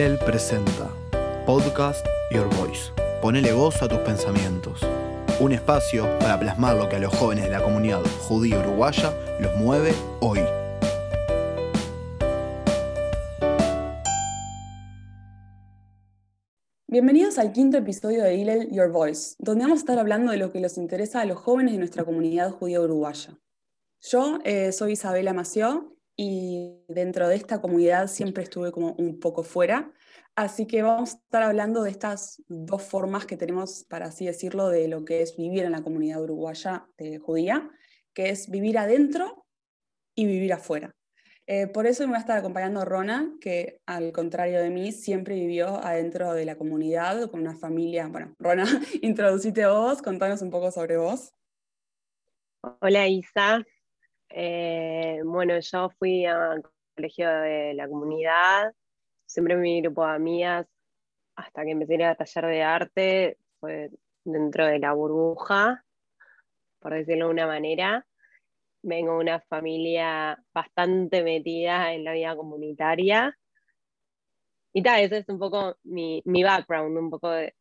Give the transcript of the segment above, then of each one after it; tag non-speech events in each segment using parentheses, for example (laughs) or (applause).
Hillel presenta Podcast Your Voice. Ponele voz a tus pensamientos. Un espacio para plasmar lo que a los jóvenes de la comunidad judía uruguaya los mueve hoy. Bienvenidos al quinto episodio de Hillel Your Voice, donde vamos a estar hablando de lo que les interesa a los jóvenes de nuestra comunidad judía uruguaya. Yo eh, soy Isabela Mació y dentro de esta comunidad siempre estuve como un poco fuera, así que vamos a estar hablando de estas dos formas que tenemos, para así decirlo, de lo que es vivir en la comunidad uruguaya de judía, que es vivir adentro y vivir afuera. Eh, por eso me va a estar acompañando Rona, que al contrario de mí, siempre vivió adentro de la comunidad, con una familia. Bueno, Rona, (laughs) introducite vos, contanos un poco sobre vos. Hola Isa, eh, bueno, yo fui al colegio de la comunidad, siempre mi grupo de amigas, hasta que empecé a ir a taller de arte, fue dentro de la burbuja, por decirlo de una manera. Vengo de una familia bastante metida en la vida comunitaria. Y tal, ese es un poco mi, mi background, un poco de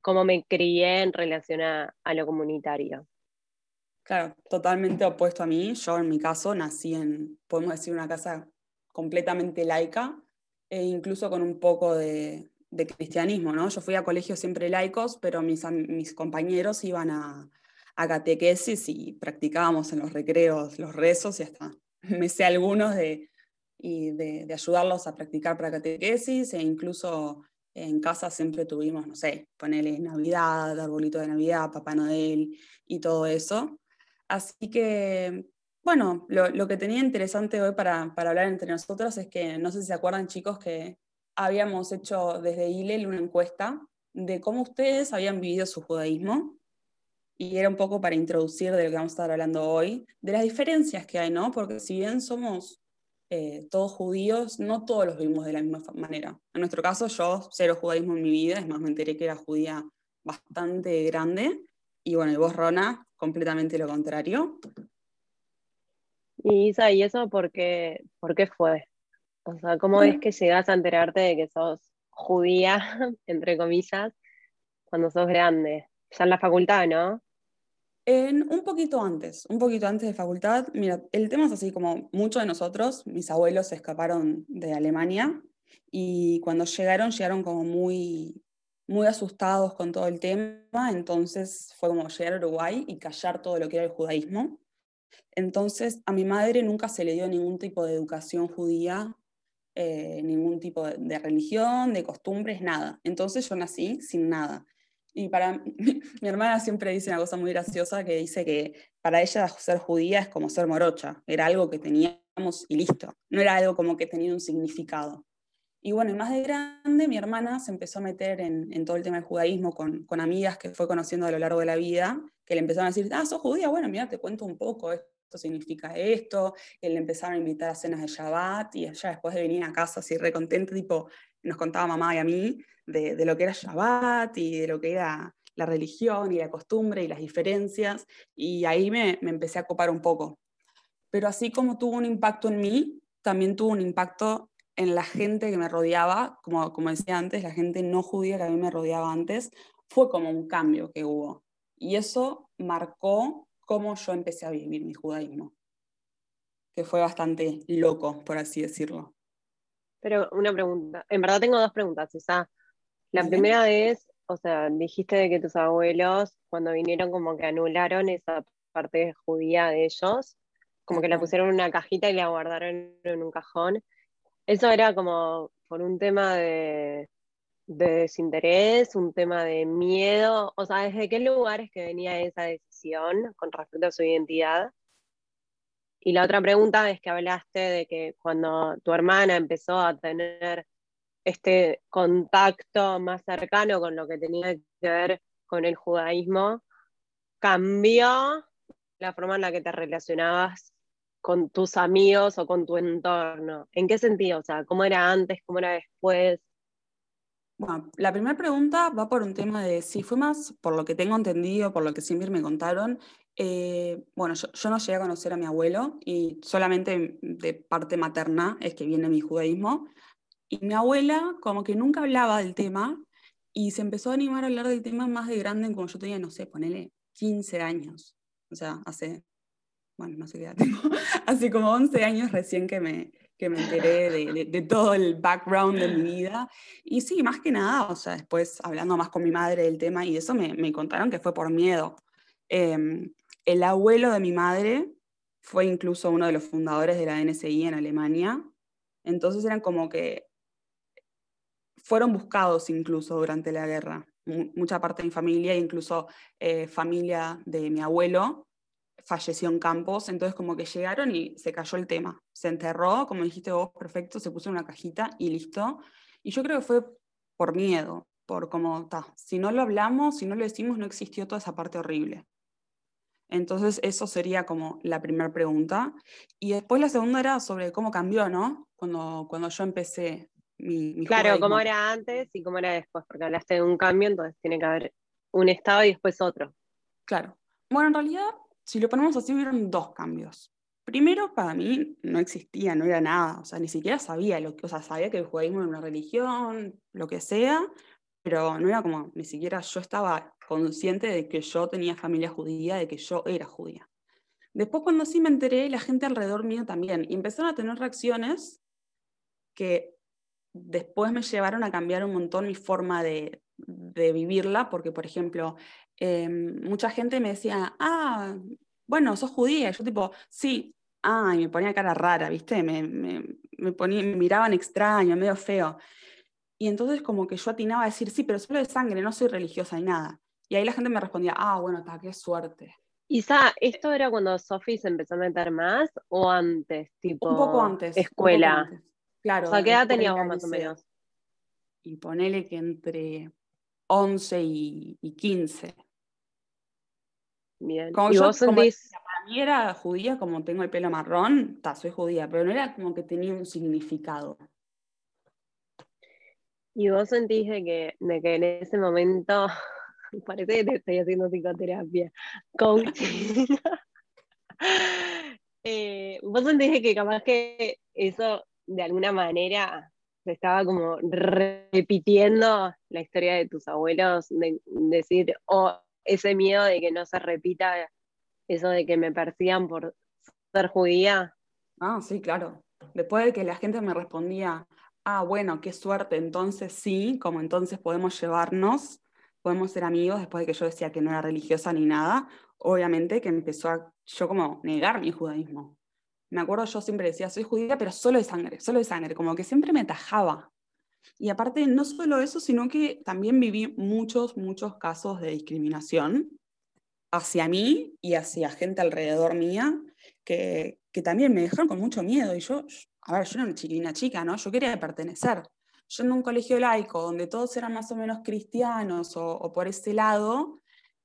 cómo me crié en relación a lo comunitario. Claro, totalmente opuesto a mí. Yo en mi caso nací en, podemos decir, una casa completamente laica e incluso con un poco de, cristianismo, ¿no? Yo fui a colegios siempre laicos, pero mis, mis compañeros iban a, a, catequesis y practicábamos en los recreos los rezos y hasta me sé algunos de, y de, de ayudarlos a practicar para catequesis e incluso en casa siempre tuvimos, no sé, ponerle Navidad, arbolito de Navidad, Papá Noel y todo eso. Así que, bueno, lo, que tenía interesante hoy para, hablar entre nosotros es que, no sé si se acuerdan chicos, que habíamos hecho desde ILEL una encuesta de cómo ustedes habían vivido su judaísmo. Y era un poco para introducir de lo que vamos a estar hablando hoy, de las diferencias que hay, ¿no? Porque si bien somos eh, todos judíos, no todos los vivimos de la misma manera. En nuestro caso, yo cero judaísmo en mi vida, es más, me enteré que era judía bastante grande. Y bueno, y vos, Rona, completamente lo contrario. Y Isa, ¿y eso por qué, por qué fue? O sea, ¿cómo es que llegas a enterarte de que sos judía, (laughs) entre comillas, cuando sos grande? Ya en la facultad, ¿no? En, un poquito antes, un poquito antes de facultad. Mira, el tema es así como muchos de nosotros, mis abuelos se escaparon de Alemania y cuando llegaron, llegaron como muy muy asustados con todo el tema, entonces fue como llegar a Uruguay y callar todo lo que era el judaísmo. Entonces a mi madre nunca se le dio ningún tipo de educación judía, eh, ningún tipo de, religión, de costumbres, nada. Entonces yo nací sin nada. Y para (laughs) mi, hermana siempre dice una cosa muy graciosa que dice que para ella ser judía es como ser morocha, era algo que teníamos y listo, no era algo como que tenía un significado. Y bueno, y más de grande, mi hermana se empezó a meter en, todo el tema del judaísmo con, con, amigas que fue conociendo a lo largo de la vida, que le empezaron a decir, ah, sos judía, bueno, mira, te cuento un poco, esto significa esto, y le empezaron a invitar a cenas de Shabbat, y ella después de venir a casa así recontenta, tipo, nos contaba mamá y a mí de, de lo que era Shabbat y de lo que era la religión y la costumbre y las diferencias, y ahí me, me empecé a copar un poco. Pero así como tuvo un impacto en mí, también tuvo un impacto en la gente que me rodeaba, como, como decía antes, la gente no judía que a mí me rodeaba antes, fue como un cambio que hubo. Y eso marcó cómo yo empecé a vivir mi judaísmo, que fue bastante loco, por así decirlo. Pero una pregunta, en verdad tengo dos preguntas, sea, La primera es, o sea, dijiste de que tus abuelos, cuando vinieron, como que anularon esa parte judía de ellos, como que la pusieron en una cajita y la guardaron en un cajón. Eso era como por un tema de, desinterés, un tema de miedo, o sea, ¿desde qué lugares que venía esa decisión con respecto a su identidad? Y la otra pregunta es que hablaste de que cuando tu hermana empezó a tener este contacto más cercano con lo que tenía que ver con el judaísmo, cambió la forma en la que te relacionabas con tus amigos o con tu entorno? ¿En qué sentido? O sea, ¿cómo era antes, cómo era después? Bueno, la primera pregunta va por un tema de si fue más, por lo que tengo entendido, por lo que siempre me contaron, eh, bueno, yo, no llegué a conocer a mi abuelo y solamente de parte materna es que viene mi judaísmo, Y mi abuela como que nunca hablaba del tema y se empezó a animar a hablar del tema más de grande como yo tenía, no sé, ponele 15 años. O sea, hace, bueno, no sé qué edad (laughs) hace como 11 años recién que me, que me enteré de, de, todo el background de mi vida. Y sí, más que nada, o sea, después hablando más con mi madre del tema y eso me, me contaron que fue por miedo. Em, el abuelo de mi madre fue incluso uno de los fundadores de la NSI en Alemania. Entonces eran como que fueron buscados incluso durante la guerra. mucha parte de mi familia, incluso eh, familia de mi abuelo, falleció en campos, entonces como que llegaron y se cayó el tema. Se enterró, como dijiste vos, perfecto, se puso en una cajita y listo. Y yo creo que fue por miedo, por como, ta, si no lo hablamos, si no lo decimos, no existió toda esa parte horrible. Entonces, eso sería como la primera pregunta. Y después la segunda era sobre cómo cambió, ¿no? Cuando, cuando yo empecé mi, Claro, cómo era antes y cómo era después, porque hablaste de un cambio, entonces tiene que haber un estado y después otro. Claro. Bueno, en realidad, si lo ponemos así, hubieron dos cambios. Primero, para mí no existía, no era nada, o sea, ni siquiera sabía lo que, o sea, sabía que el judaísmo era una religión, lo que sea, pero no era como, ni siquiera yo estaba consciente de que yo tenía familia judía, de que yo era judía. Después cuando sí me enteré, la gente alrededor mío también, y empezaron a tener reacciones que después me llevaron a cambiar un montón mi forma de, vivirla, porque por ejemplo, em, mucha gente me decía, ah, bueno, sos judía, y yo tipo, sí, ah, y me ponía cara rara, ¿viste? Me, me, me, ponía, me miraban extraño, medio feo. Y entonces como que yo atinaba a decir, sí, pero solo de sangre, no soy religiosa ni nada. Y ahí la gente me respondía, ah, bueno, está, qué suerte. Isa, ¿esto era cuando Sophie se empezó a meter más o antes? Tipo, un poco antes. Escuela. Claro. O sea, ¿qué edad teníamos más o menos? Y ponele que entre 11 y, 15. Bien. Como yo, vos sentís... para mí era judía, como tengo el pelo marrón, está, soy judía, pero no era como que tenía un significado. ¿Y vos sentís de que, de que en ese momento, (laughs) parece que te estoy haciendo psicoterapia, coach, (laughs) eh, vos sentís que capaz que eso de alguna manera se estaba como repitiendo la historia de tus abuelos, de, decir, o ese miedo de que no se repita eso de que me persigan por ser judía. Ah, sí, claro. Después de que la gente me respondía, ah, bueno, qué suerte, entonces sí, como entonces podemos llevarnos, podemos ser amigos, después de que yo decía que no era religiosa ni nada, obviamente que empezó a yo como negar mi judaísmo. Me acuerdo yo siempre decía, soy judía, pero solo de sangre, solo de sangre, como que siempre me tajaba. Y aparte, no solo eso, sino que también viví muchos, muchos casos de discriminación hacia mí y hacia gente alrededor mía, que, que también me dejaron con mucho miedo. Y yo, a ver, yo era una chiquilina chica, ¿no? Yo quería pertenecer. Yo en un colegio laico donde todos eran más o menos cristianos o, por ese lado,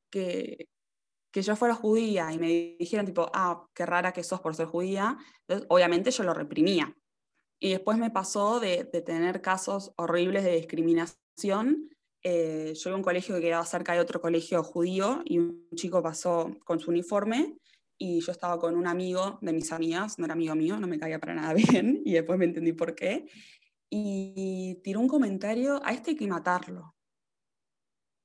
que, que yo fuera judía y me dijeran tipo, ah, qué rara que sos por ser judía, obviamente yo lo reprimía. Y después me pasó de, tener casos horribles de discriminación. Eh, yo iba a un colegio que quedaba cerca de otro colegio judío y un chico pasó con su uniforme y yo estaba con un amigo de mis amigas, no era amigo mío, no me caía para nada (laughs) bien, y después me entendí por qué, y tiró un comentario, a este hay que matarlo.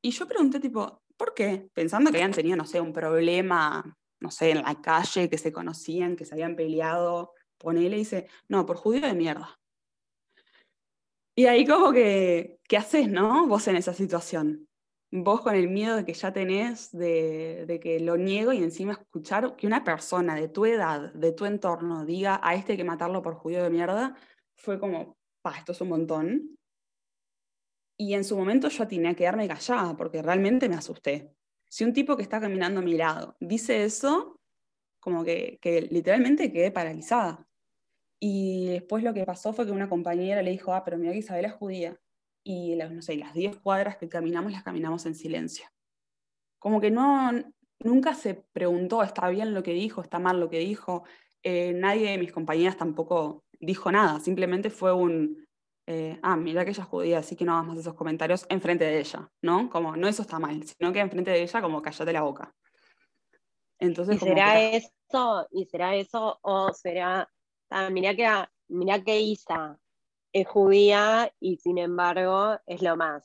Y yo pregunté tipo, ¿por qué? Pensando que habían tenido, no sé, un problema, no sé, en la calle, que se conocían, que se habían peleado, ponele y dice, no, por judío de mierda. Y ahí como que, ¿qué haces, no? Vos en esa situación vos con el miedo de que ya tenés, de, que lo niego y encima escuchar que una persona de tu edad, de tu entorno, diga a este que matarlo por judío de mierda, fue como, pa, esto es un montón. Y en su momento yo tenía que quedarme callada porque realmente me asusté. Si un tipo que está caminando a mi lado dice eso, como que, que literalmente quedé paralizada. Y después lo que pasó fue que una compañera le dijo, ah, pero mira que Isabel es judía y las, no sé, las 10 cuadras que caminamos las caminamos en silencio. Como que no, nunca se preguntó, ¿está bien lo que dijo? ¿Está mal lo que dijo? Eh, nadie de mis compañeras tampoco dijo nada, simplemente fue un, eh, ah, mira que ella es judía, así que no hagas más esos comentarios enfrente de ella, ¿no? Como, no eso está mal, sino que enfrente de ella como cállate la boca. Entonces, ¿Y será eso? ¿Y será eso? ¿O será, ah, mira que, mira que Isa es judía y sin embargo es lo más.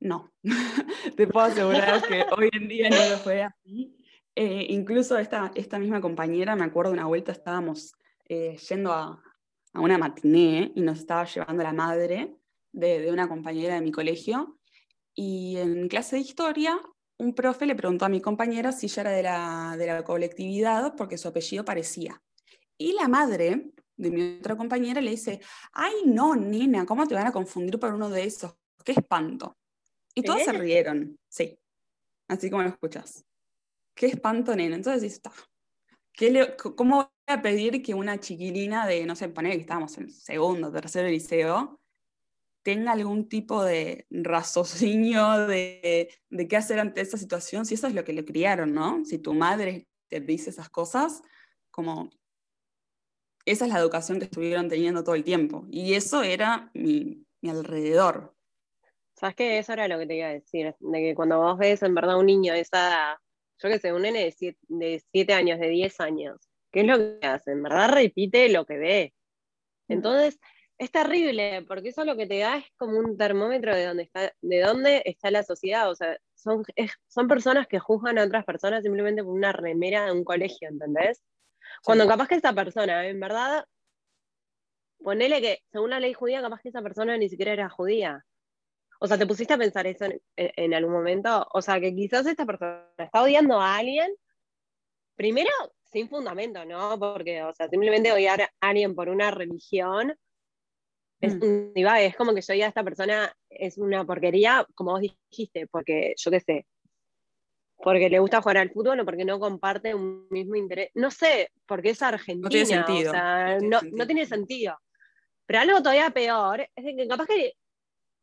No, (laughs) te puedo asegurar que hoy en día no lo fue así. Eh, incluso esta, esta misma compañera, me acuerdo una vuelta estábamos eh, yendo a, a, una matiné y nos estaba llevando la madre de, de, una compañera de mi colegio. Y en clase de historia, un profe le preguntó a mi compañera si ella era de la, de la colectividad porque su apellido parecía. Y la madre de mi otra compañera le dice, ay no, nena, ¿cómo te van a confundir por uno de esos? ¡Qué espanto! Y todos se rieron, sí, así como lo escuchas. Qué espanto, nena. Entonces está. ¿Cómo voy a pedir que una chiquilina de, no sé, poner que estábamos en segundo, tercero liceo, tenga algún tipo de raciocinio de, de, qué hacer ante esa situación, si eso es lo que le criaron, ¿no? Si tu madre te dice esas cosas, como esa es la educación que estuvieron teniendo todo el tiempo. Y eso era mi, mi alrededor. ¿Sabes qué? Eso era lo que te iba a decir, de que cuando vos ves en verdad un niño de esa yo qué sé, un nene de 7 años, de 10 años, ¿qué es lo que hace? En verdad repite lo que ve. Mm. Entonces, es terrible, porque eso lo que te da es como un termómetro de dónde está, de dónde está la sociedad. O sea, son, son personas que juzgan a otras personas simplemente por una remera de un colegio, ¿entendés? Cuando capaz que esa persona, en verdad, ponele que según la ley judía, capaz que esa persona ni siquiera era judía. O sea, ¿te pusiste a pensar eso en, algún momento? O sea, que quizás esta persona está odiando a alguien, primero sin fundamento, ¿no? Porque, o sea, simplemente odiar a alguien por una religión es, mm. es como que yo ya a esta persona es una porquería, como vos dijiste, porque yo qué sé, porque le gusta jugar al fútbol o porque no comparte un mismo interés. No sé, porque es argentina. No tiene sentido. O sea, no, no, tiene sentido. Pero algo todavía peor es que capaz que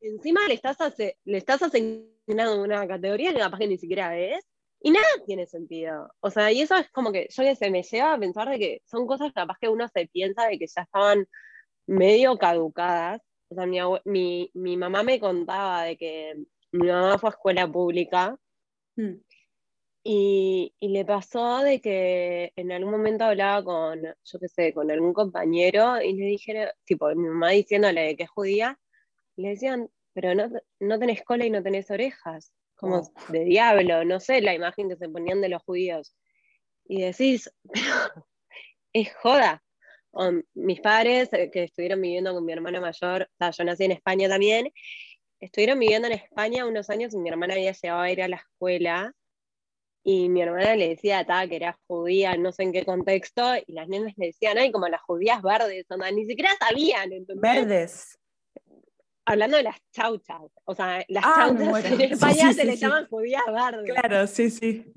encima le estás, le estás asignando una categoría que capaz que ni siquiera es, y nada tiene sentido. O sea, y eso es como que yo que sé, me lleva a pensar de que son cosas capaz que uno se piensa de que ya estaban medio caducadas. O sea, mi, mi, mamá me contaba de que mi mamá fue a escuela pública mm. Y, y, le pasó de que en algún momento hablaba con, yo qué sé, con algún compañero y le dijeron, tipo, mi mamá diciéndole que es judía, le decían, pero no, no tenés cola y no tenés orejas, como oh. de diablo, no sé la imagen que se ponían de los judíos. Y decís, (laughs) es joda. mis padres, eh, que estuvieron viviendo con mi hermana mayor, o sea, yo nací en España también, estuvieron viviendo en España unos años y mi hermana había llegado a ir a la escuela y mi hermana le decía a que era judía, no sé en qué contexto, y las nenas le decían, ay, como las judías verdes, ni siquiera sabían. Verdes hablando de las chauchas, o sea, las ah, chauchas en España se le llaman judías verdes. Claro, sí, sí.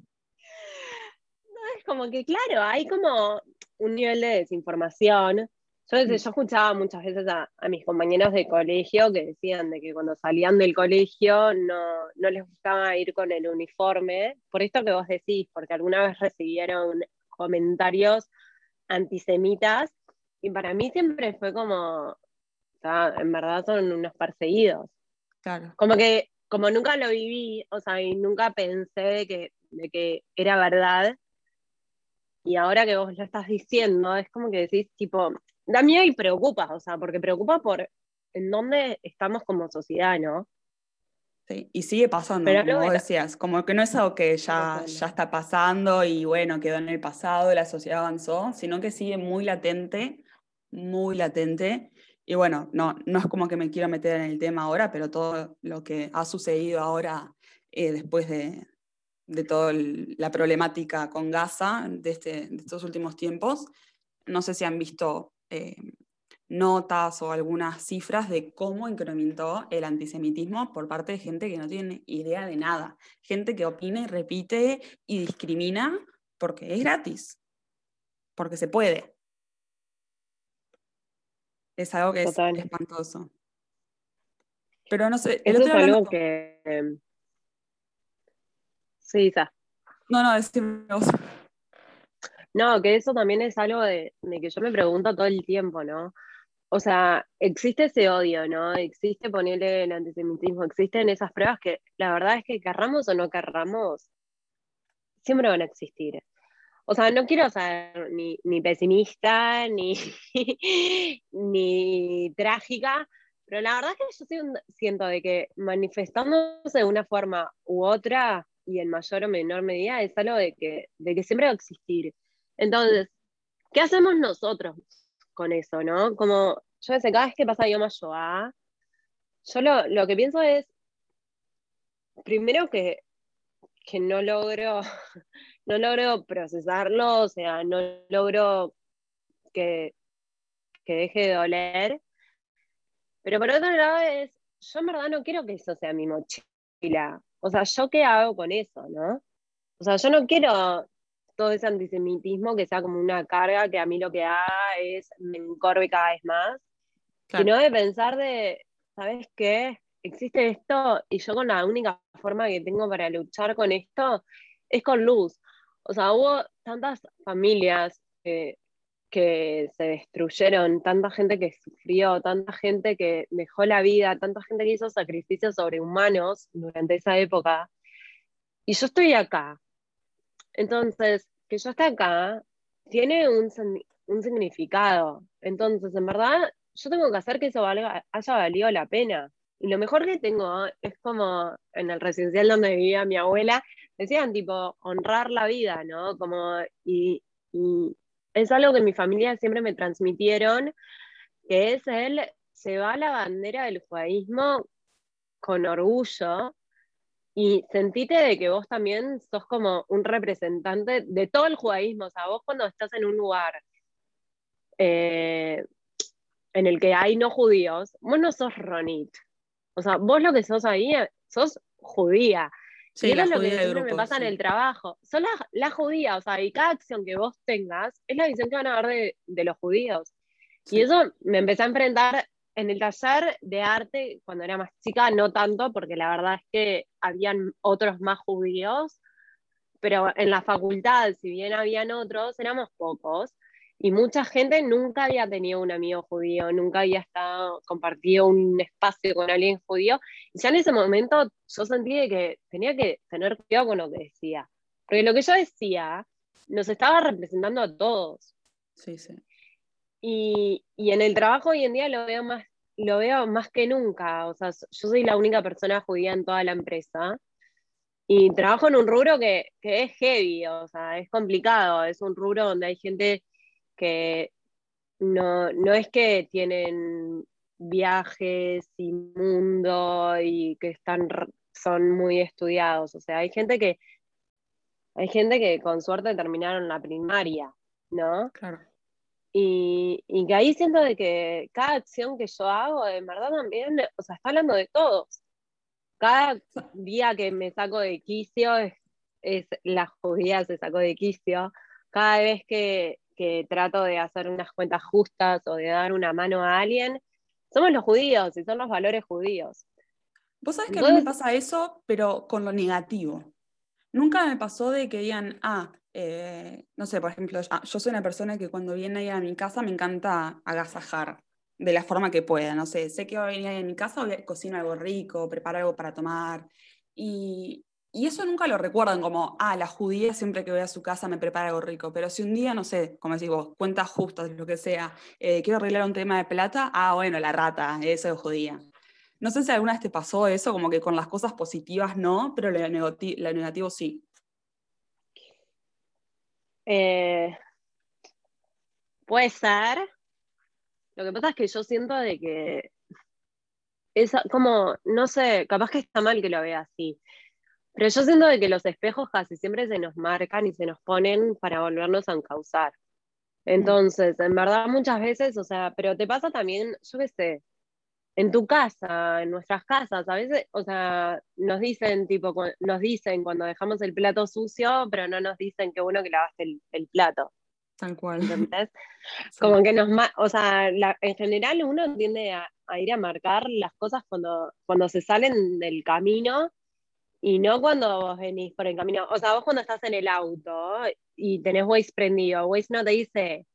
No, es como que, claro, hay como un nivel de desinformación. Yo, mm. yo escuchaba muchas veces a, mis compañeros de colegio que decían de que cuando salían del colegio no, no les gustaba ir con el uniforme, por esto que vos decís, porque alguna vez recibieron comentarios antisemitas, y para mí siempre fue como, en verdad son unos perseguidos. Claro. Como que, como nunca lo viví, o sea, y nunca pensé de que, de que era verdad, y ahora que vos lo estás diciendo, es como que decís, tipo, da miedo y preocupa, o sea, porque preocupa por en dónde estamos como sociedad, ¿no? Sí, y sigue pasando, como vos decías, como que no es algo que ya, ya está pasando y bueno, quedó en el pasado, la sociedad avanzó, sino que sigue muy latente, muy latente, y bueno, no, no es como que me quiero meter en el tema ahora, pero todo lo que ha sucedido ahora eh, después de, de toda la problemática con Gaza de, este, de, estos últimos tiempos, no sé si han visto eh, notas o algunas cifras de cómo incrementó el antisemitismo por parte de gente que no tiene idea de nada, gente que opina y repite y discrimina porque es gratis, porque se puede. Es algo que es espantoso. Pero no sé. El Eso es algo que. Em, sí, está. No, no, decime No, que eso también es algo de, que yo me pregunto todo el tiempo, ¿no? O sea, existe ese odio, ¿no? Existe ponerle el antisemitismo, existen esas pruebas que la verdad es que querramos o no querramos, siempre van a existir o sea, no quiero ser ni, pesimista, (laughs) ni, ni trágica, pero la verdad es que yo siento de que manifestándose de una forma u otra, y en mayor o menor medida, es algo de que, de que siempre va a existir. Entonces, ¿qué hacemos nosotros con eso, no? Como, yo sé, cada vez que pasa Yom HaShoah, yo lo, lo que pienso es, primero que, que no logro, (laughs) no logro procesarlo, o sea, no logro que, que deje de doler. Pero por otro lado es, yo en verdad no quiero que eso sea mi mochila. O sea, ¿yo qué hago con eso, no? O sea, yo no quiero todo ese antisemitismo que sea como una carga que a mí lo que haga es me encorve cada vez más, sino de pensar de, ¿sabes qué? Existe esto y yo con la única forma que tengo para luchar con esto es con luz. O sea, hubo tantas familias que se destruyeron, tanta gente que sufrió, tanta gente que dejó la vida, tanta gente que hizo sacrificios sobrehumanos durante esa época. Y yo estoy acá. Entonces, que yo esté acá tiene un, un significado. Entonces, en verdad, yo tengo que hacer que eso valga, haya valido la pena. Y lo mejor que tengo es como en el residencial donde vivía mi abuela, decían tipo honrar la vida, ¿no? Como, y, es algo que mi familia siempre me transmitieron, que es el se va la bandera del judaísmo con orgullo y sentite de que vos también sos como un representante de todo el judaísmo, o sea, vos cuando estás en un lugar eh, en el que hay no judíos, vos no sos Ronit, o sea, vos lo que sos ahí, sos judía. Sí, y eso es lo que siempre me pasa en el trabajo. Son la, judía, o sea, y cada acción que vos tengas es la visión que van a ver de, los judíos. Y eso me empecé a enfrentar en el taller de arte cuando era más chica, no tanto, porque la verdad es que habían otros más judíos, pero en la facultad, si bien habían otros, éramos pocos. Y mucha gente nunca había tenido un amigo judío, nunca había estado, compartido un espacio con alguien judío. Y ya en ese momento yo sentí que tenía que tener cuidado con lo que decía. Porque lo que yo decía nos estaba representando a todos. Sí, sí. Y, y en el trabajo hoy en día lo veo más, lo veo más que nunca. O sea, yo soy la única persona judía en toda la empresa. Y trabajo en un rubro que, que es heavy, o sea, es complicado. Es un rubro donde hay gente que no, no es que tienen viajes y mundo y que están, son muy estudiados. O sea, hay gente que hay gente que con suerte terminaron la primaria, ¿no? Claro. Y, y, que ahí siento de que cada acción que yo hago, en verdad también, o sea, está hablando de todos. Cada día que me saco de quicio es, es la judía se sacó de quicio. Cada vez que, que trato de hacer unas cuentas justas o de dar una mano a alguien, somos los judíos y son los valores judíos. Vos sabés que a mí me pasa eso, pero con lo negativo. Nunca me pasó de que digan, ah, eh, no sé, por ejemplo, yo soy una persona que cuando viene a mi casa me encanta agasajar de la forma que pueda, no sé, sé que va a venir a mi casa, cocino algo rico, preparo algo para tomar, y, y eso nunca lo recuerdan como, ah, la judía siempre que voy a su casa me prepara algo rico. Pero si un día, no sé, como decís vos, cuentas justas, lo que sea, eh, quiero arreglar un tema de plata, ah, bueno, la rata, eso es judía. No sé si alguna vez te pasó eso, como que con las cosas positivas no, pero lo, negativo sí. Eh, puede ser. Lo que pasa es que yo siento de que es como, no sé, capaz que está mal que lo vea así, pero yo siento de que los espejos casi siempre se nos marcan y se nos ponen para volvernos a encauzar. Entonces, en verdad muchas veces, o sea, pero te pasa también, yo qué sé, en tu casa, en nuestras casas, a veces, o sea, nos dicen, tipo, nos dicen cuando dejamos el plato sucio, pero no nos dicen que bueno que lavaste el, el plato. Tal cual. ¿Entendés? (laughs) Como que nos, o sea, en general uno tiende a, a, ir a marcar las cosas cuando, cuando se salen del camino y no cuando vos venís por el camino, o sea, vos cuando estás en el auto y tenés Waze prendido, Waze no te dice,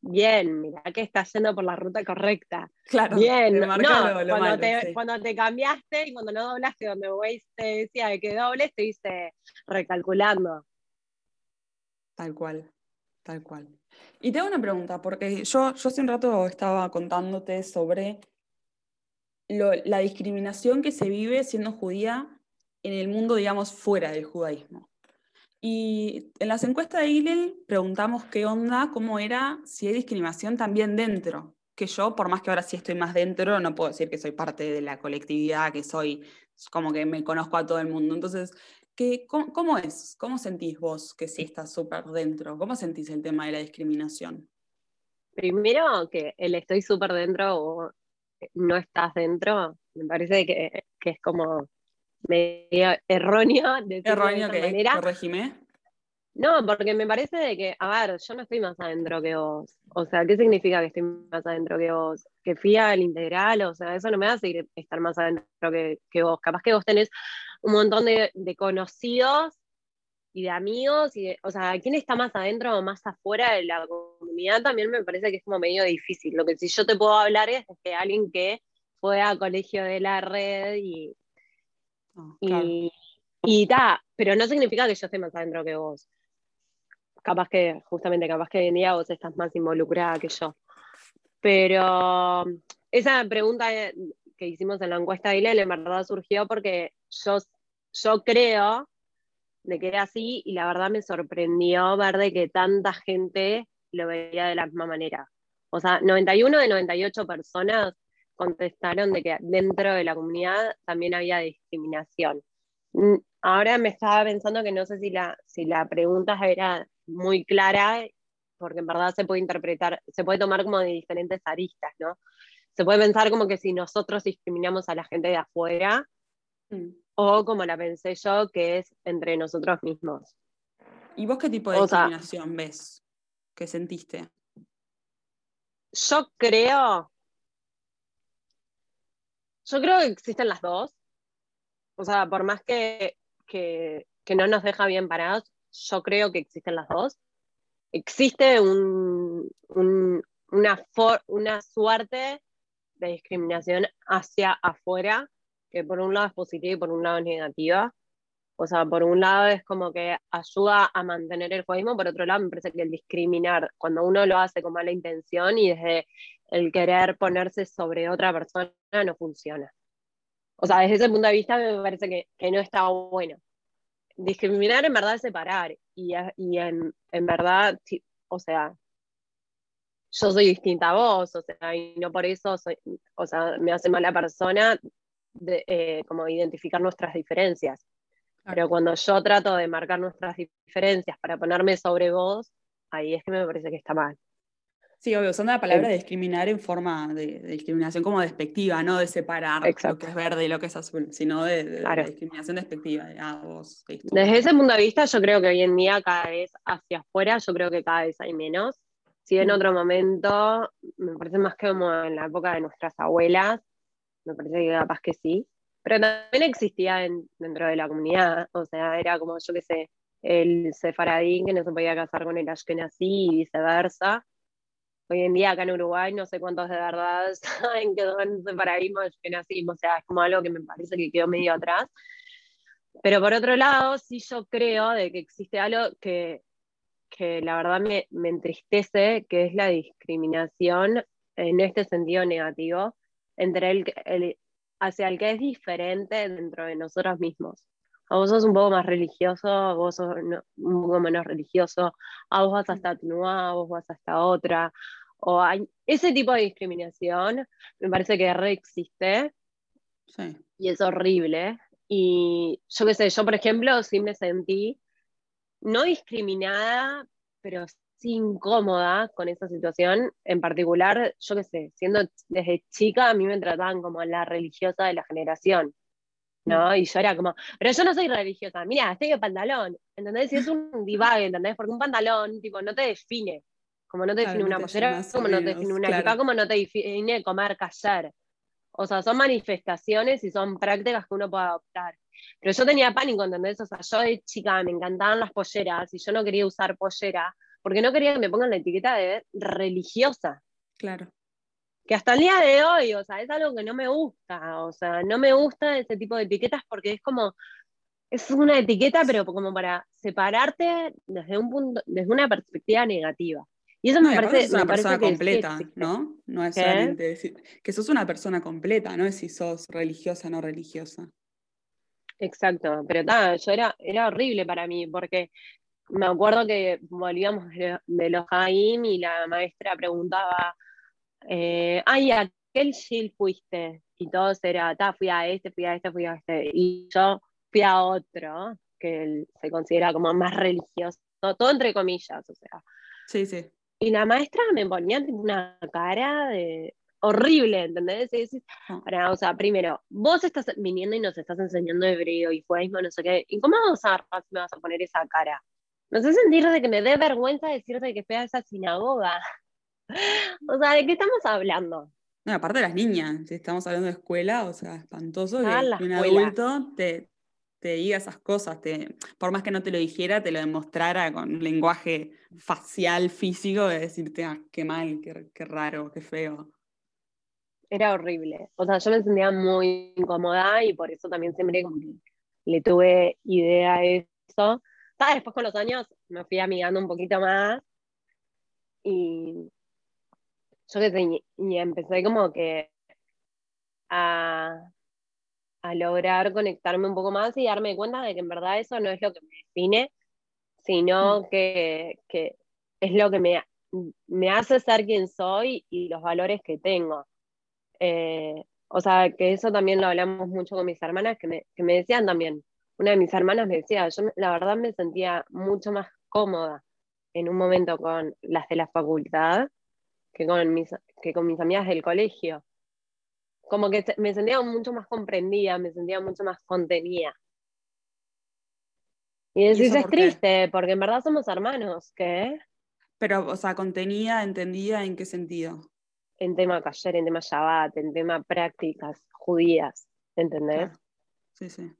bien, mira que estás yendo por la ruta correcta. Claro, bien, no, cuando, te, cuando te cambiaste y cuando no doblaste donde Waze te decía que dobles, te dice recalculando. Tal cual. Tal cual. Y te hago una pregunta, porque yo, yo hace un rato estaba contándote sobre la discriminación que se vive siendo judía en el mundo, digamos, fuera del judaísmo. Y en las encuestas de Hillel preguntamos qué onda, cómo era, si hay discriminación también dentro. Que yo, por más que ahora sí estoy más dentro, no puedo decir que soy parte de la colectividad, que soy como que me conozco a todo el mundo. Entonces, ¿qué, cómo, es? ¿Cómo sentís vos que sí estás súper dentro? ¿Cómo sentís el tema de la discriminación? Primero, que el estoy súper dentro o no estás dentro, me parece que, que es como medio erróneo erróneo que manera. corregime. No, porque me parece de que, a ver, yo no estoy más adentro que vos. O sea, ¿qué significa que estoy más adentro que vos? Que fui al integral, o sea, eso no me hace estar más adentro que, que vos. Capaz que vos tenés un montón de, de conocidos y de amigos, y o sea, ¿quién está más adentro o más afuera de la comunidad? También me parece que es como medio difícil. Lo que sí yo te puedo hablar es de alguien que fue a colegio de la red y, y, y pero no significa que yo esté más adentro que vos. Capaz que, justamente, capaz que hoy en día vos estás más involucrada que yo. Pero esa pregunta que hicimos en la encuesta de ILEL en verdad surgió porque yo, yo creo de que era así y la verdad me sorprendió ver de que tanta gente lo veía de la misma manera. O sea, 91 de 98 personas contestaron de que dentro de la comunidad también había discriminación. Mm, ahora me estaba pensando que no sé si la, si la pregunta era muy clara, porque en verdad se puede interpretar, se puede tomar como de diferentes aristas, ¿no? Se puede pensar como que si nosotros discriminamos a la gente de afuera, mm. o como la pensé yo, que es entre nosotros mismos. ¿Y vos qué tipo de discriminación ves? ¿Qué sentiste? Yo creo yo creo que existen las dos. O sea, por más que, que, no nos deja bien parados, yo creo que existen las dos. Existe un, una, una suerte de discriminación hacia afuera, que por un lado es positiva y por un lado es negativa. O sea, por un lado es como que ayuda a mantener el judaísmo, por otro lado me parece que el discriminar, cuando uno lo hace con mala intención y desde el querer ponerse sobre otra persona no funciona. O sea, desde ese punto de vista me parece que, que no está bueno. Discriminar en verdad es separar. Y, y en, en, verdad, o sea, yo soy distinta a vos, o sea, y no por eso soy, o sea, me hace mala persona de, eh, como identificar nuestras diferencias. Pero cuando yo trato de marcar nuestras diferencias para ponerme sobre vos, ahí es que me parece que está mal. Sí, obvio, usando la palabra discriminar en forma de, discriminación como despectiva, no de separar lo que es verde y lo que es azul, sino de, discriminación despectiva. De, ah, Desde ese punto de vista, yo creo que hoy en día cada vez hacia afuera, yo creo que cada vez hay menos. Si en mm. otro momento, me parece más que como en la época de nuestras abuelas, me parece que capaz que sí, pero también existía dentro de la comunidad, o sea, era como, yo qué sé, el sefaradín que no se podía casar con el ashkenazí y viceversa hoy en día acá en Uruguay no sé cuántos de verdad (laughs) saben que en separatismo que nacimos, o sea, es como algo que me parece que quedó medio atrás. Pero por otro lado, sí yo creo de que existe algo que, que la verdad me, me entristece, que es la discriminación en este sentido negativo entre el, el, hacia el que es diferente dentro de nosotros mismos. A vos sos un poco más religioso, a vos sos un poco menos religioso, a vos vas hasta tu a vos vas hasta otra, o hay ese tipo de discriminación, me parece que re existe y es horrible. Y yo qué sé, yo por ejemplo sí me sentí no discriminada, pero sí incómoda con esa situación. En particular, yo qué sé, siendo desde chica a mí me trataban como la religiosa de la generación. ¿No? Y yo era como, pero yo no soy religiosa, mira, estoy de pantalón, ¿entendés? Si es un (laughs) divague, ¿entendés? Porque un pantalón, tipo, no te define. Como no te define una pollera, como no te define una claro. como no te define comer, callar. O sea, son manifestaciones y son prácticas que uno puede adoptar. Pero yo tenía pánico, ¿entendés? O sea, yo de chica me encantaban las polleras y yo no quería usar pollera porque no quería que me pongan la etiqueta de religiosa. Claro. Que hasta el día de hoy, o sea, es algo que no me gusta. O sea, no me gusta ese tipo de etiquetas porque es como, es una etiqueta, pero como para separarte desde un punto, desde una perspectiva negativa. Y eso me parece. Es una persona completa, ¿no? No es solamente decir. Que sos una persona completa, no es si sos religiosa o no religiosa. Exacto, pero nada, yo era, era horrible para mí, porque me acuerdo que volvíamos de los Jaim y la maestra preguntaba, eh, ay, ¿a qué Gil fuiste? Y todos era, ta, fui a este, fui a este, fui a este. Y yo fui a otro, que se considera como más religioso, todo entre comillas, o sea. Sí, sí. Y la maestra me ponía una cara de horrible, ¿entendés? Y ah. o sea, primero, vos estás viniendo y nos estás enseñando hebreo y judaísmo, no sé qué, ¿y cómo vas a, me vas a poner esa cara? No sé sentir de que me dé vergüenza decirte que fui a esa sinagoga. O sea, ¿de qué estamos hablando? No, aparte de las niñas, si estamos hablando de escuela, o sea, espantoso ah, que un adulto te, te diga esas cosas, te, por más que no te lo dijera, te lo demostrara con un lenguaje facial, físico, de decirte, ah, qué mal, qué, qué raro, qué feo. Era horrible. O sea, yo me sentía muy incómoda y por eso también siempre como que le tuve idea a eso. Después con los años me fui amigando un poquito más y yo que empecé como que a a lograr conectarme un poco más y darme cuenta de que en verdad eso no es lo que me define, sino mm. que, es lo que me, me, hace ser quien soy y los valores que tengo. Eh, o sea, que eso también lo hablamos mucho con mis hermanas, que me, que me decían también, una de mis hermanas me decía, yo la verdad me sentía mucho más cómoda en un momento con las de la facultad que con mis, que con mis amigas del colegio como que me sentía mucho más comprendida, me sentía mucho más contenida. Y decís, es triste, porque en verdad somos hermanos, ¿qué? Pero, o sea, contenida, entendida, ¿en qué sentido? En tema cayer, en tema Shabbat, en tema prácticas judías, ¿entendés? Sí, sí.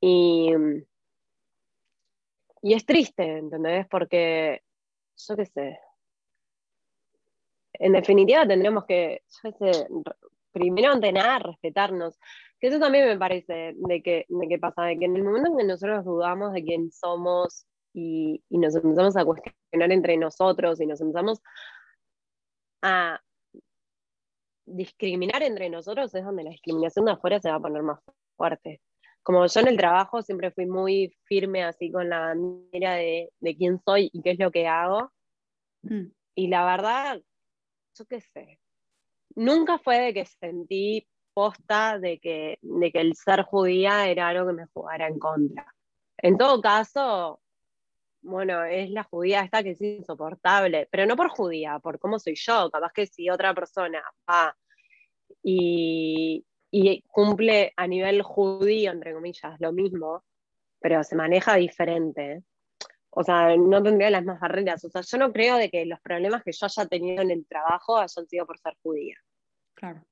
Y, y es triste, ¿entendés? Porque, yo qué sé, en definitiva tendremos que, yo sé, primero ante nada respetarnos. Que eso también me parece de que, de que pasa, de que en el momento en que nosotros dudamos de quién somos y, y nos empezamos a cuestionar entre nosotros y nos empezamos a discriminar entre nosotros, es donde la discriminación de afuera se va a poner más fuerte. Como yo en el trabajo siempre fui muy firme así con la bandera de, de quién soy y qué es lo que hago. Mm. Y la verdad, yo qué sé, nunca fue de que sentí posta de que, de que el ser judía era algo que me jugara en contra. En todo caso, bueno, es la judía esta que es insoportable, pero no por judía, por cómo soy yo. Capaz que si otra persona va y, y cumple a nivel judío, entre comillas, lo mismo, pero se maneja diferente, o sea, no tendría las más barreras. O sea, yo no creo de que los problemas que yo haya tenido en el trabajo hayan sido por ser judía. Claro.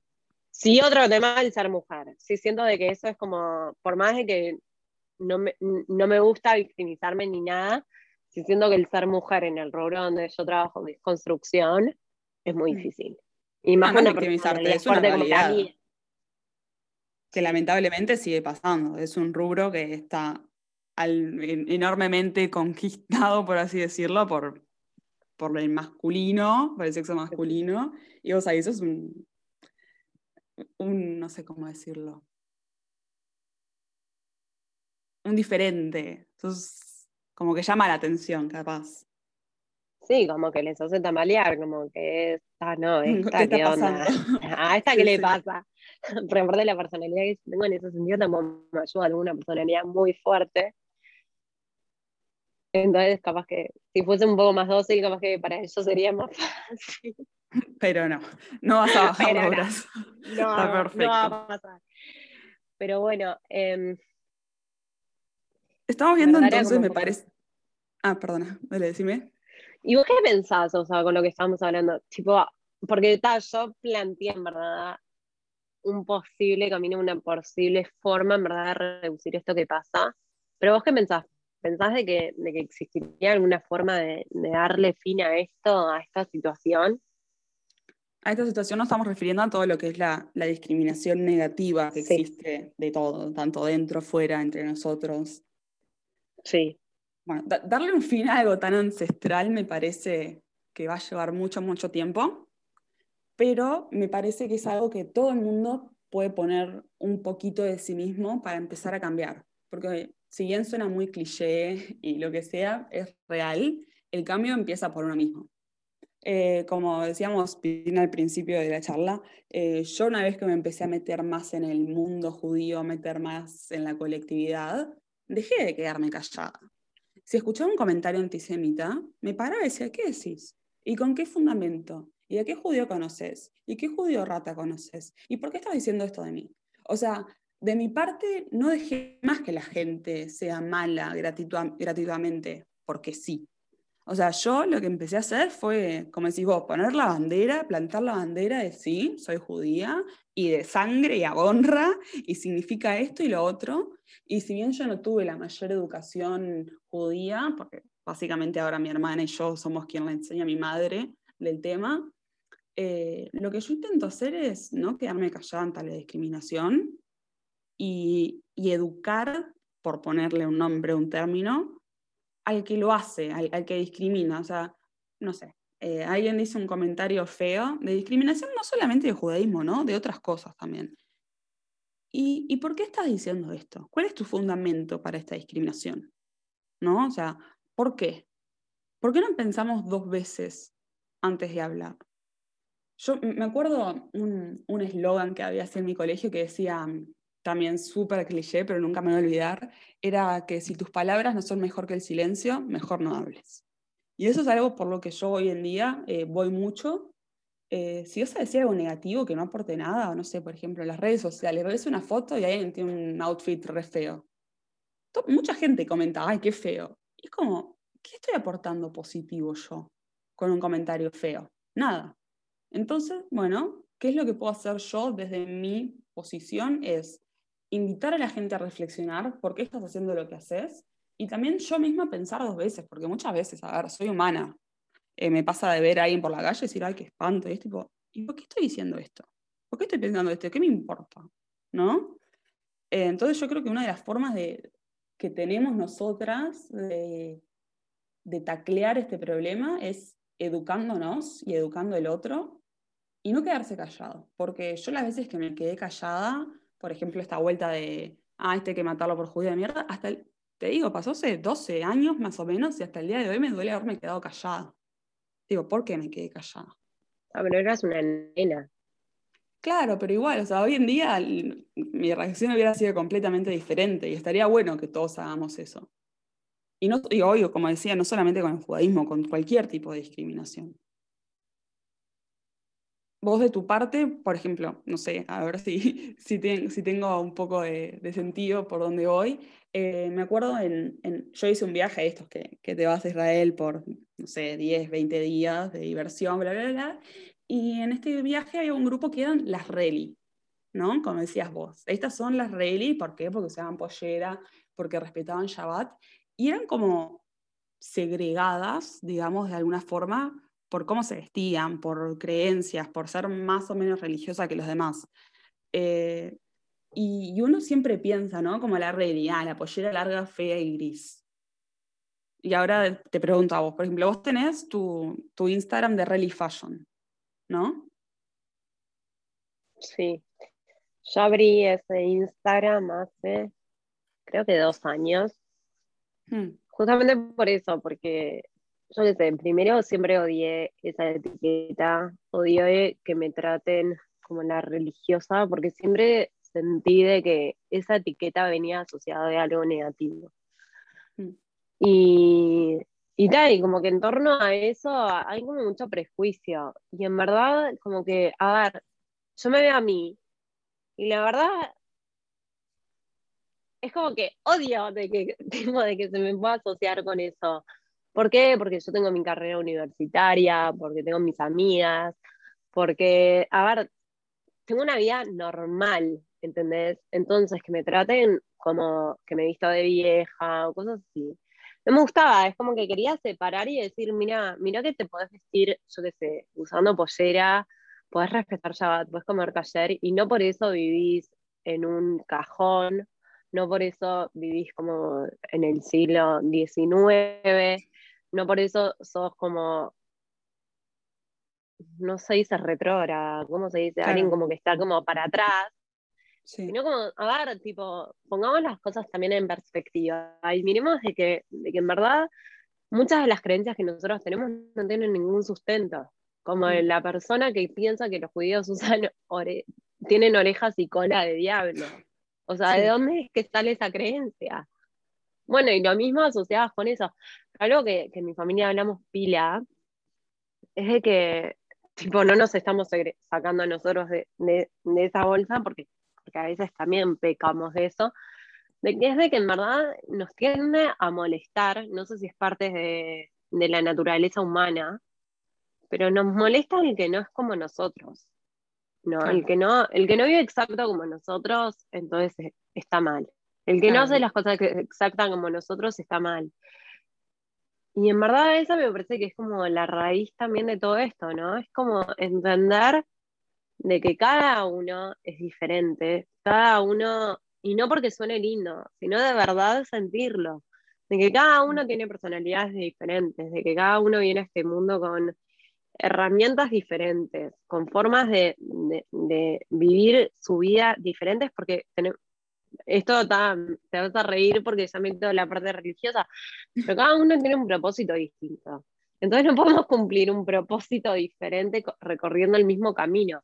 Sí, otro tema el ser mujer. Sí, siento de que eso es como, por más de que no me, no me gusta victimizarme ni nada, sí siento que el ser mujer en el rubro donde yo trabajo, de construcción, es muy mm. difícil. Y más no victimizarte, es una realidad. Que lamentablemente sigue pasando. Es un rubro que está enormemente conquistado, por así decirlo, por, por el masculino, por el sexo masculino, y vos ahí sos un, un, no sé cómo decirlo, un diferente, entonces como que llama la atención, capaz. Sí, como que les hace tambalear, como que esta no, (laughs) esta qué, onda. (laughs) A esta qué le pasa. (laughs) Pero de la personalidad que tengo en ese sentido también me ayuda alguna personalidad muy fuerte entonces, capaz que si fuese un poco más dócil, capaz que para ellos sería más (laughs) fácil. Pero no, no vas a (laughs) bajar brazos. No, Está perfecto. no va a pasar. Pero bueno. Eh, Estamos viendo entonces, me parece. Ah, perdona, dale, decime. ¿Y vos qué pensás, o sea, con lo que estamos hablando? Tipo, porque tal, yo planteé en verdad un posible camino, una posible forma en verdad de reducir esto que pasa. Pero vos qué pensás? ¿Pensás de que, de que existiría alguna forma de, darle fin a esto, a esta situación? A esta situación nos estamos refiriendo a todo lo que es la, discriminación negativa que existe de todo, tanto dentro, fuera, entre nosotros. Sí. Bueno, darle un fin a algo tan ancestral me parece que va a llevar mucho, mucho tiempo, pero me parece que es algo que todo el mundo puede poner un poquito de sí mismo para empezar a cambiar. Porque si bien suena muy cliché y lo que sea, es real, el cambio empieza por uno mismo. Eh, como decíamos al principio de la charla, eh, yo una vez que me empecé a meter más en el mundo judío, a meter más en la colectividad, dejé de quedarme callada. Si escuchaba un comentario antisemita, me paraba y decía, ¿qué decís? ¿Y con qué fundamento? ¿Y a qué judío conoces? ¿Y qué judío rata conoces? ¿Y por qué estás diciendo esto de mí? O sea, de mi parte, no dejé más que la gente sea mala gratuitamente, porque sí. O sea, yo lo que empecé a hacer fue, como decís vos, poner la bandera, plantar la bandera de sí, soy judía, y de sangre y a honra, y significa esto y lo otro. Y si bien yo no tuve la mayor educación judía, porque básicamente ahora mi hermana y yo somos quien le enseña a mi madre del tema, eh, lo que yo intento hacer es no quedarme callada ante la discriminación y, educar, por ponerle un nombre, un término, al que lo hace, al, que discrimina. O sea, no sé, eh, alguien dice un comentario feo de discriminación no solamente de judaísmo, ¿no? De otras cosas también. ¿Y, ¿Y, por qué estás diciendo esto? ¿Cuál es tu fundamento para esta discriminación? ¿No? O sea, ¿por qué? ¿Por qué no pensamos dos veces antes de hablar? Yo me acuerdo un eslogan que había así en mi colegio que decía, también súper cliché, pero nunca me voy a olvidar, era que si tus palabras no son mejor que el silencio, mejor no hables. Y eso es algo por lo que yo hoy en día eh, voy mucho. Eh, si vas a decir algo negativo que no aporte nada, no sé, por ejemplo, las redes sociales, ves una foto y alguien tiene un outfit re feo. Mucha gente comenta, ay, qué feo. Es como, ¿qué estoy aportando positivo yo con un comentario feo? Nada. Entonces, bueno, ¿qué es lo que puedo hacer yo desde mi posición? Es invitar a la gente a reflexionar por qué estás haciendo lo que haces y también yo misma pensar dos veces, porque muchas veces, a ver, soy humana, eh, me pasa de ver a alguien por la calle y decir, ay, qué espanto, y es tipo, ¿y por qué estoy diciendo esto? ¿Por qué estoy pensando esto? ¿Qué me importa? ¿No? Eh, entonces yo creo que una de las formas de, que tenemos nosotras de, de taclear este problema es educándonos y educando el otro y no quedarse callado, porque yo las veces que me quedé callada, por ejemplo, esta vuelta de, ah, este hay que matarlo por judío de mierda, hasta, el, te digo, pasó hace 12 años más o menos y hasta el día de hoy me duele haberme quedado callada. Digo, ¿por qué me quedé callada? Ah, pero eras una nena. Claro, pero igual, o sea, hoy en día mi reacción hubiera sido completamente diferente y estaría bueno que todos hagamos eso. Y, no, y obvio, como decía, no solamente con el judaísmo, con cualquier tipo de discriminación vos de tu parte, por ejemplo, no sé, a ver si, (laughs) si, si tengo un poco de, sentido por dónde voy. Eh, me acuerdo, en, yo hice un viaje a estos que, que, te vas a Israel por, no sé, 10, 20 días de diversión, bla, bla, bla. Y en este viaje había un grupo que eran las Reli, ¿no? Como decías vos. Estas son las Reli, ¿por qué? Porque usaban pollera, porque respetaban Shabbat. Y eran como segregadas, digamos, de alguna forma, por cómo se vestían, por creencias, por ser más o menos religiosa que los demás. Eh, y, uno siempre piensa, ¿no? Como la realidad, ah, la pollera larga, fea y gris. Y ahora te pregunto a vos, por ejemplo, vos tenés tu, tu Instagram de Rally Fashion, ¿no? Sí. Yo abrí ese Instagram hace, creo que dos años. Hmm. Justamente por eso, porque yo qué sé, primero siempre odié esa etiqueta, odié que me traten como la religiosa, porque siempre sentí de que esa etiqueta venía asociada a algo negativo. Mm. Y, y tal, y como que en torno a eso hay como mucho prejuicio. Y en verdad, como que, a ver, yo me veo a mí, y la verdad es como que odio de que, (laughs) de que se me pueda asociar con eso. ¿Por qué? Porque yo tengo mi carrera universitaria, porque tengo mis amigas, porque, a ver, tengo una vida normal, ¿entendés? Entonces, que me traten como que me he visto de vieja o cosas así. No me gustaba, es como que quería separar y decir, mira, mira que te podés vestir, yo qué sé, usando pollera, podés respetar Shabbat, podés comer taller y no por eso vivís en un cajón no por eso vivís como en el siglo XIX, no por eso sos como, no se dice retrógrada, ¿cómo se dice? Alguien como que está como para atrás, sino como, a ver, tipo, pongamos las cosas también en perspectiva y miremos de que, de que en verdad muchas de las creencias que nosotros tenemos no tienen ningún sustento, como mm. la persona que piensa que los judíos usan (laughs) tienen orejas y cola de diablo. O sea, ¿de dónde es que sale esa creencia? Bueno, y lo mismo asociado con eso. Algo que, que en mi familia hablamos pila es de que, tipo, no nos estamos sacando a nosotros de, de, esa bolsa, porque, porque a veces también pecamos de eso, de que es de que en verdad nos tiende a molestar, no sé si es parte de, de la naturaleza humana, pero nos molesta el que no es como nosotros. No, el, que no, el que no vive exacto como nosotros, entonces está mal. El que no hace las cosas exactas como nosotros está mal. Y en verdad esa me parece que es como la raíz también de todo esto, ¿no? Es como entender de que cada uno es diferente, cada uno, y no porque suene lindo, sino de verdad sentirlo, de que cada uno tiene personalidades diferentes, de que cada uno viene a este mundo con herramientas diferentes, con formas de, vivir su vida diferentes, porque esto te vas a reír porque ya me la parte religiosa, pero cada uno tiene un propósito distinto. Entonces no podemos cumplir un propósito diferente recorriendo el mismo camino.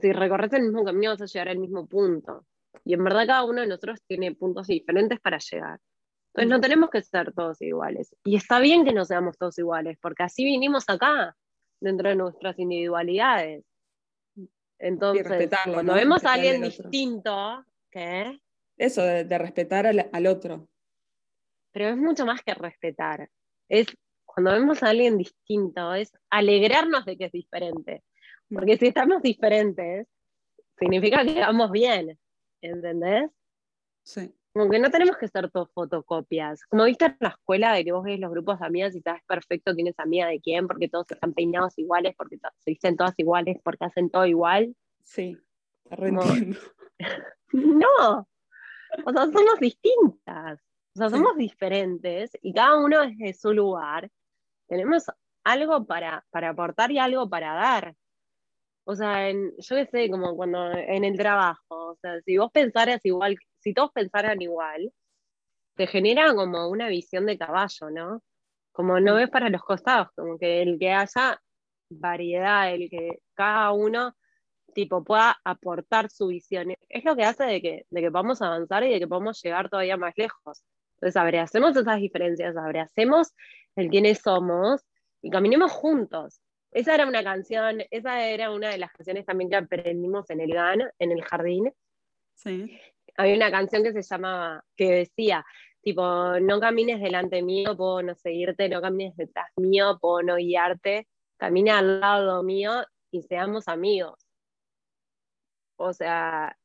si recorres el mismo camino vas a llegar al mismo punto. Y en verdad cada uno de nosotros tiene puntos diferentes para llegar. Entonces no tenemos que ser todos iguales. Y está bien que no seamos todos iguales, porque así vinimos acá dentro de nuestras individualidades. Entonces, cuando vemos a alguien distinto, ¿qué? Eso, de, respetar al, otro. Pero es mucho más que respetar. Es cuando vemos a alguien distinto, es alegrarnos de que es diferente. Porque si estamos diferentes, significa que vamos bien. ¿Entendés? Sí. Como que no tenemos que ser todos fotocopias. Como viste en la escuela de que vos ves los grupos de amigas y sabes perfecto quién es amiga de quién, porque todos están peinados iguales, porque se dicen todas iguales, porque hacen todo igual. Sí, (laughs) no, (laughs) o sea, somos distintas, o sea, somos diferentes y cada uno desde su lugar tenemos algo para, para aportar y algo para dar. O sea, yo qué sé, como cuando en el trabajo, o sea, si vos pensaras igual si todos pensaran igual, te genera como una visión de caballo, ¿no? Como no ves para los costados, como que el que haya variedad, el que cada uno tipo pueda aportar su visión, es lo que hace de que, de que podamos avanzar y de que podamos llegar todavía más lejos. Entonces, abracemos esas diferencias, abracemos el quiénes somos y caminemos juntos. Esa era una canción, esa era una de las canciones también que aprendimos en el GAN, en el jardín. Sí había una canción que se llamaba, que decía, tipo, no camines delante mío, puedo no seguirte, no camines detrás mío, puedo no guiarte, camina al lado mío y seamos amigos. O sea,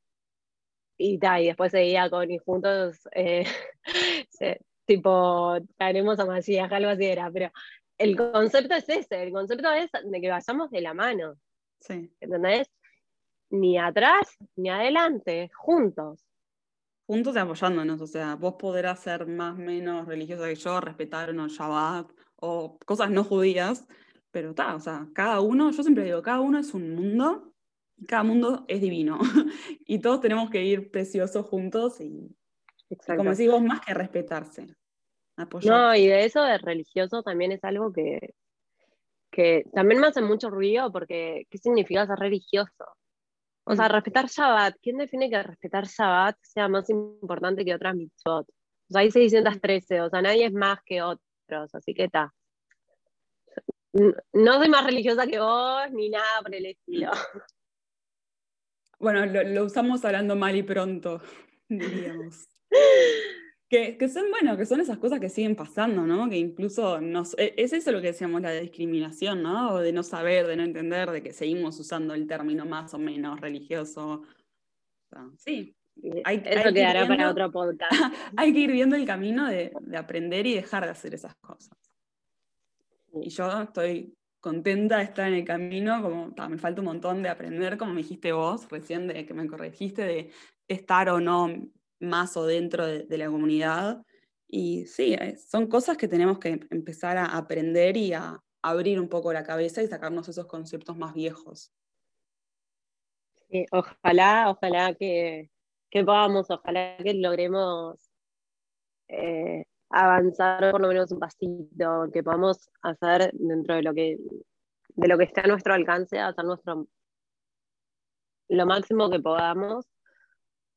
y tal, y después seguía con y juntos, eh, (laughs) tipo, traeremos a Macías, algo así era, pero el concepto es ese, el concepto es de que vayamos de la mano. Sí. ¿Entendés? Ni atrás ni adelante, juntos juntos y apoyándonos. O sea, vos podrás ser más menos religiosa que yo, respetar o Shabbat o cosas no judías, pero está, o sea, cada uno, yo siempre digo, cada uno es un mundo cada mundo es divino. (laughs) y todos tenemos que ir preciosos juntos y, como decís vos, más que respetarse. No, y de eso de religioso también es algo que, que también me hace mucho ruido porque ¿qué significa ser religioso? O sea, mm. respetar Shabbat. ¿Quién define que respetar Shabbat sea más importante que otras mitzvot? O sea, hay 613, o sea, nadie es más que otros, así que está. No soy más religiosa que vos, ni nada por el estilo. (laughs) Bueno, lo, lo usamos hablando mal y pronto, (laughs) diríamos. Que, son, bueno, que son esas cosas que siguen pasando, ¿no? Que incluso nos, e, es eso lo que decíamos, la discriminación, ¿no? O de no saber, de no entender, de que seguimos usando el término más o menos religioso. sí. Hay, eso quedará para otro podcast. (laughs) hay que ir viendo el camino de, aprender y dejar de hacer esas cosas. Y yo estoy contenta de estar en el camino, como me falta un montón de aprender, como me dijiste vos recién, de que me corregiste, de estar o no más o dentro de, la comunidad. Y sí, eh, son cosas que tenemos que empezar a aprender y a abrir un poco la cabeza y sacarnos esos conceptos más viejos. ojalá, ojalá que, que podamos, ojalá que logremos eh, avanzar por lo menos un pasito, que podamos hacer dentro de lo que, de lo que está a nuestro alcance, hacer nuestro lo máximo que podamos,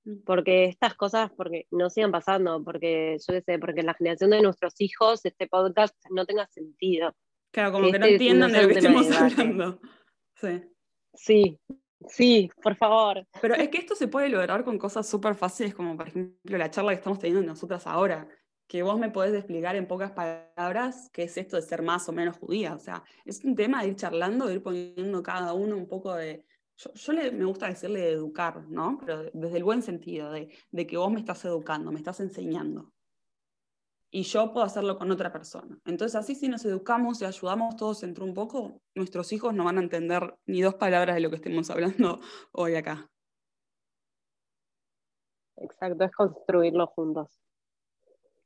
mm. porque estas cosas porque no sigan pasando, porque yo sé, porque la generación de nuestros hijos este podcast no tenga sentido. Claro, como que, no este entiendan de lo que estamos hablando. Sí. Sí, sí, por favor. Pero es que esto se puede lograr con cosas súper fáciles, como por ejemplo la charla que estamos teniendo nosotras ahora que vos me podés explicar en pocas palabras qué es esto de ser más o menos judía. O sea, es un tema de ir charlando, de ir poniendo cada uno un poco de... Yo, me gusta decirle de educar, ¿no? Pero desde el buen sentido, de, de, que vos me estás educando, me estás enseñando. Y yo puedo hacerlo con otra persona. Entonces, así si nos educamos y ayudamos todos entre un poco, nuestros hijos no van a entender ni dos palabras de lo que estemos hablando (laughs) hoy acá. Exacto, es construirlo juntos.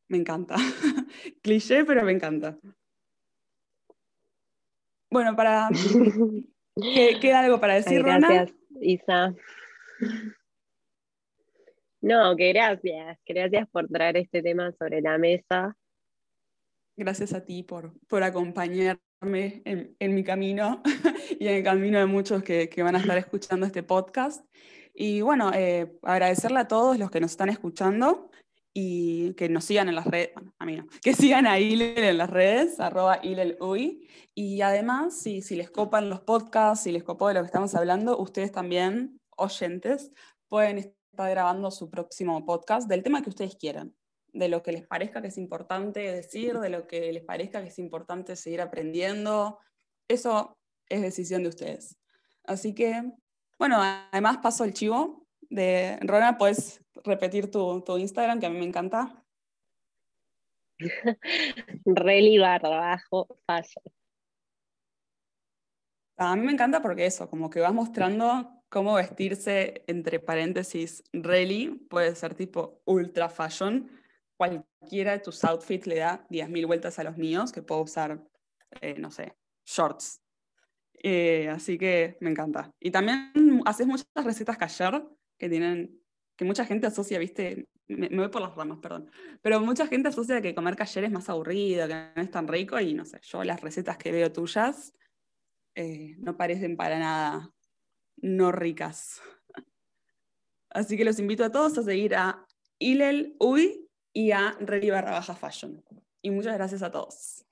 Me encanta. (laughs) Cliché, pero me encanta. Bueno, para. (laughs) ¿Queda algo para decir, Gracias, Isa. No, que gracias. Gracias por traer este tema sobre la mesa. Gracias a ti por, por acompañarme en, mi camino (laughs) y en el camino de muchos que, van a estar escuchando este podcast. Y bueno, eh, agradecerle a todos los que nos están escuchando y que nos sigan en las redes, bueno, a mí no, que sigan a Ilel en las redes, arroba ILELUI, y además, si, si les copan los podcasts, si les copó de lo que estamos hablando, ustedes también, oyentes, pueden estar grabando su próximo podcast del tema que ustedes quieran, de lo que les parezca que es importante decir, de lo que les parezca que es importante seguir aprendiendo, eso es decisión de ustedes. Así que, bueno, además paso el chivo de Rona, puedes repetir tu, Instagram, que a mí me encanta. (laughs) Reli barra A mí me encanta porque eso, como que vas mostrando cómo vestirse, entre paréntesis, Reli, puede ser tipo ultra fashion. Cualquiera de tus outfits le da 10.000 vueltas a los míos, que puedo usar, eh, no sé, shorts. Eh, así que me encanta. Y también haces muchas recetas callar que tienen que mucha gente asocia, viste, me, voy por las ramas, perdón, pero mucha gente asocia que comer cayer es más aburrido, que no es tan rico y no sé, yo las recetas que veo tuyas eh, no parecen para nada no ricas. (laughs) Así que los invito a todos a seguir a Ilel Uy y a Reli barra baja fashion. Y muchas gracias a todos.